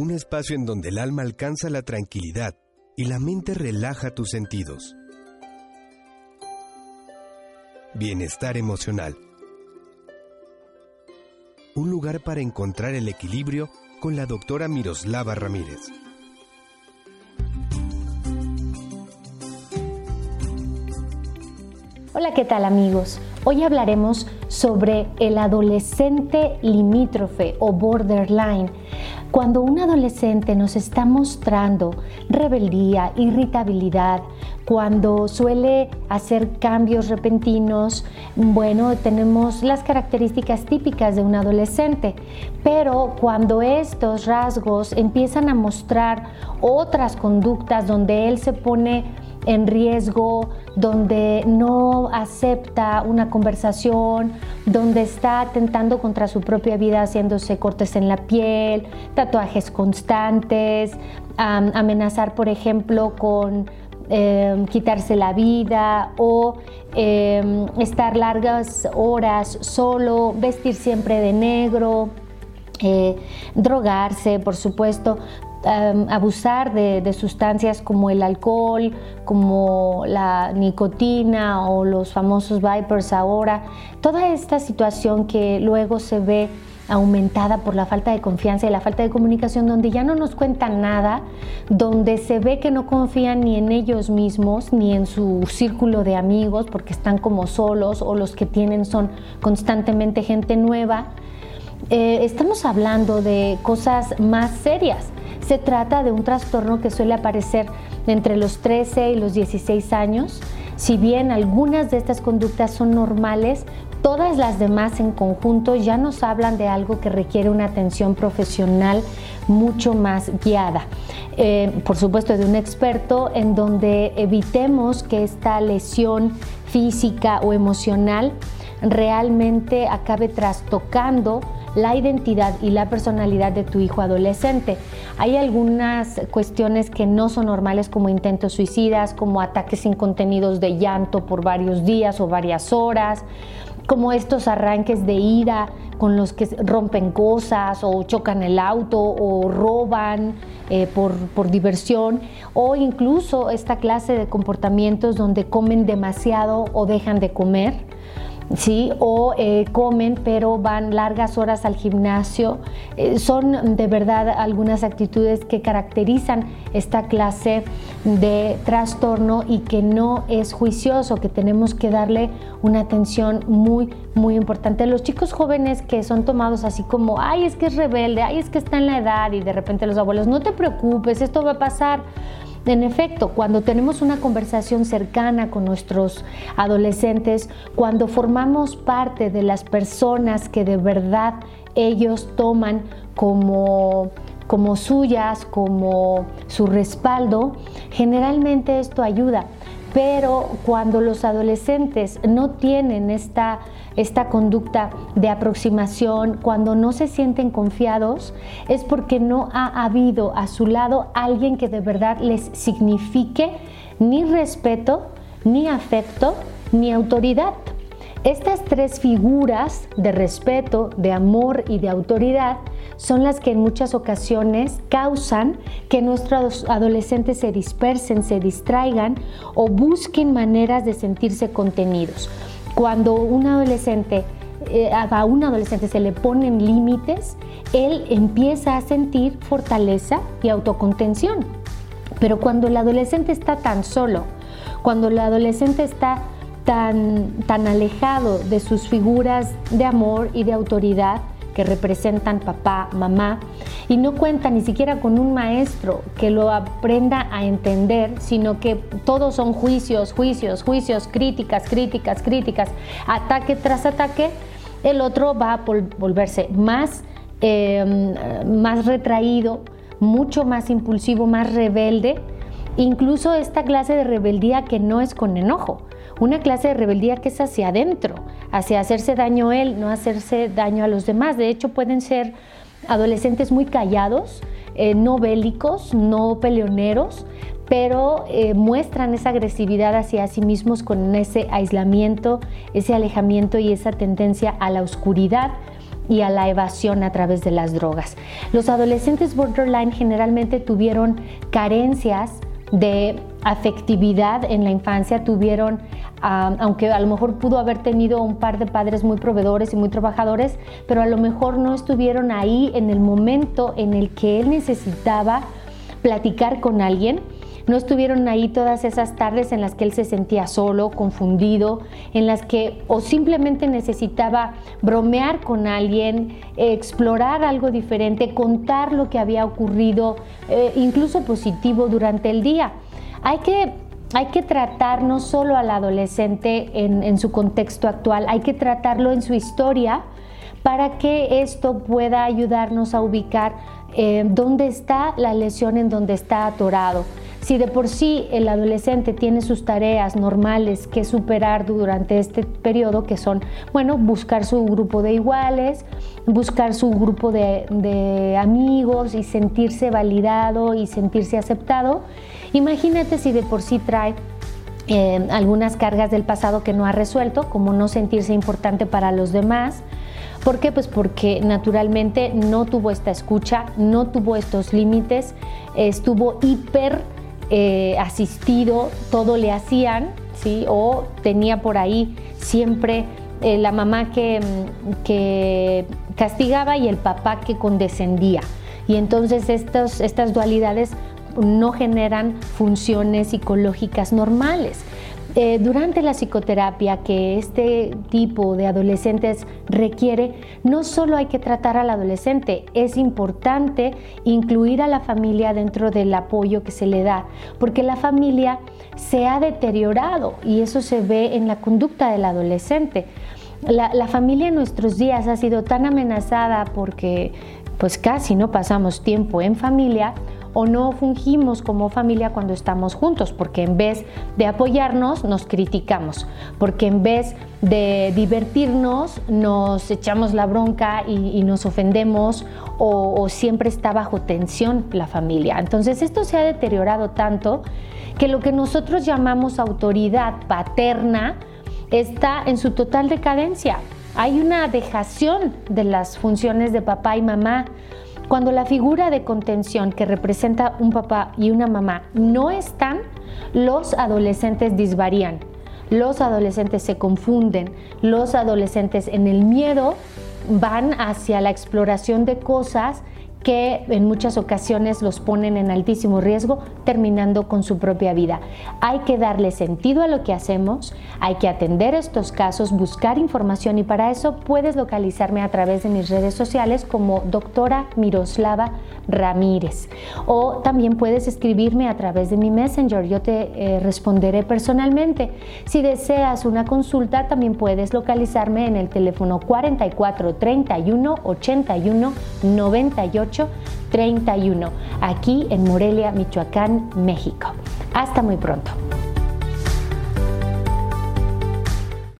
un espacio en donde el alma alcanza la tranquilidad y la mente relaja tus sentidos. Bienestar emocional. Un lugar para encontrar el equilibrio con la doctora Miroslava Ramírez. Hola, ¿qué tal amigos? Hoy hablaremos sobre el adolescente limítrofe o borderline. Cuando un adolescente nos está mostrando rebeldía, irritabilidad, cuando suele hacer cambios repentinos, bueno, tenemos las características típicas de un adolescente, pero cuando estos rasgos empiezan a mostrar otras conductas donde él se pone en riesgo, donde no acepta una conversación, donde está atentando contra su propia vida haciéndose cortes en la piel, tatuajes constantes, amenazar, por ejemplo, con em, quitarse la vida o em, estar largas horas solo, vestir siempre de negro. Eh, drogarse, por supuesto, Em, abusar de, sustancias como el alcohol, como la nicotina o los famosos vipers ahora, toda esta situación que luego se ve aumentada por la falta de confianza y la falta de comunicación, donde ya no nos cuentan nada, donde se ve que no confían ni en ellos mismos, ni en su círculo de amigos, porque están como solos o los que tienen son constantemente gente nueva. Eh, estamos hablando de cosas más serias se trata de un trastorno que suele aparecer entre los 13 y los 16 años. Si bien algunas de estas conductas son normales, todas las demás en conjunto ya nos hablan de algo que requiere una atención profesional mucho más guiada. Eh, por supuesto, de un experto en donde evitemos que esta lesión física o emocional realmente acabe trastocando la identidad y la personalidad de tu hijo adolescente. Hay algunas cuestiones que no son normales como intentos suicidas, como ataques sin contenidos de llanto por varios días o varias horas, como estos arranques de ira con los que rompen cosas o chocan el auto o roban eh, por, por diversión o incluso esta clase de comportamientos donde comen demasiado o dejan de comer ¿sí? o eh, comen pero van largas horas al gimnasio. Eh, son de verdad algunas actitudes que caracterizan esta clase de trastorno y que no es juicioso, que tenemos que darle una atención muy, muy importante. Los chicos jóvenes que son tomados así como, ay, es que es rebelde, ay, es que está en la edad y de repente los abuelos, no te preocupes, esto va a pasar. En efecto, cuando tenemos una conversación cercana con nuestros adolescentes, cuando formamos parte de las personas que de verdad ellos toman como como suyas, como su respaldo, generalmente esto ayuda. Pero cuando los adolescentes no tienen esta esta conducta de aproximación, cuando no se sienten confiados, es porque no ha habido a su lado alguien que de verdad les signifique ni respeto, ni afecto, ni autoridad. Estas tres figuras de respeto, de amor y de autoridad son las que en muchas ocasiones causan que nuestros adolescentes se dispersen, se distraigan o busquen maneras de sentirse contenidos. Cuando un adolescente, eh, a un adolescente se le ponen límites, él empieza a sentir fortaleza y autocontención. Pero cuando el adolescente está tan solo, cuando el adolescente está tan, tan alejado de sus figuras de amor y de autoridad, que representan papá, mamá, y no cuenta ni siquiera con un maestro que lo aprenda a entender, sino que todos son juicios, juicios, juicios, críticas, críticas, críticas, ataque tras ataque, el otro va a volverse más, em, más retraído, mucho más impulsivo, más rebelde, incluso esta clase de rebeldía que no es con enojo, una clase de rebeldía que es hacia adentro, hacia hacerse daño él, no hacerse daño a los demás. De hecho, pueden ser adolescentes muy callados, eh, no bélicos, no peleoneros, pero eh, muestran esa agresividad hacia sí mismos con ese aislamiento, ese alejamiento y esa tendencia a la oscuridad y a la evasión a través de las drogas. Los adolescentes borderline generalmente tuvieron carencias de afectividad en la infancia, tuvieron, aunque a lo mejor pudo haber tenido un par de padres muy proveedores y muy trabajadores, pero a lo mejor no estuvieron ahí en el momento en el que él necesitaba platicar con alguien no estuvieron ahí todas esas tardes en las que él se sentía solo, confundido, en las que o simplemente necesitaba bromear con alguien, explorar algo diferente, contar lo que había ocurrido, eh, incluso positivo durante el día. Hay que hay que tratar no solo al adolescente en, su contexto actual, hay que tratarlo en su historia para que esto pueda ayudarnos a ubicar eh, dónde está la lesión en donde está atorado. Si de por sí el adolescente tiene sus tareas normales que superar durante este periodo, que son, bueno, buscar su grupo de iguales, buscar su grupo de, amigos y sentirse validado y sentirse aceptado, imagínate si de por sí trae eh, algunas cargas del pasado que no ha resuelto, como no sentirse importante para los demás. ¿Por qué? Pues porque naturalmente no tuvo esta escucha, no tuvo estos límites, estuvo hiper eh, asistido, todo le hacían, ¿sí? O tenía por ahí siempre eh, la mamá que, que, castigaba y el papá que condescendía. Y entonces estas dualidades no generan funciones psicológicas normales. Eh, durante la psicoterapia que este tipo de adolescentes requiere, no solo hay que tratar al adolescente, es importante incluir a la familia dentro del apoyo que se le da, porque la familia se ha deteriorado y eso se ve en la conducta del adolescente. La, la familia en nuestros días ha sido tan amenazada porque pues casi no pasamos tiempo en familia o no fungimos como familia cuando estamos juntos, porque en vez de apoyarnos nos criticamos, porque en vez de divertirnos nos echamos la bronca y, nos ofendemos o, siempre está bajo tensión la familia. Entonces esto se ha deteriorado tanto que lo que nosotros llamamos autoridad paterna está en su total decadencia. Hay una dejación de las funciones de papá y mamá cuando la figura de contención que representa un papá y una mamá no están, los adolescentes disvarían, los adolescentes se confunden, los adolescentes en el miedo van hacia la exploración de cosas que en muchas ocasiones los ponen en altísimo riesgo, terminando con su propia vida. Hay que darle sentido a lo que hacemos, hay que atender estos casos, buscar información y para eso puedes localizarme a través de mis redes sociales como doctora Miroslava Ramírez o también puedes escribirme a través de mi messenger, yo te eh, responderé personalmente. Si deseas una consulta también puedes localizarme en el teléfono 44 31 81 98 31, aquí en Morelia, Michoacán, México. Hasta muy pronto.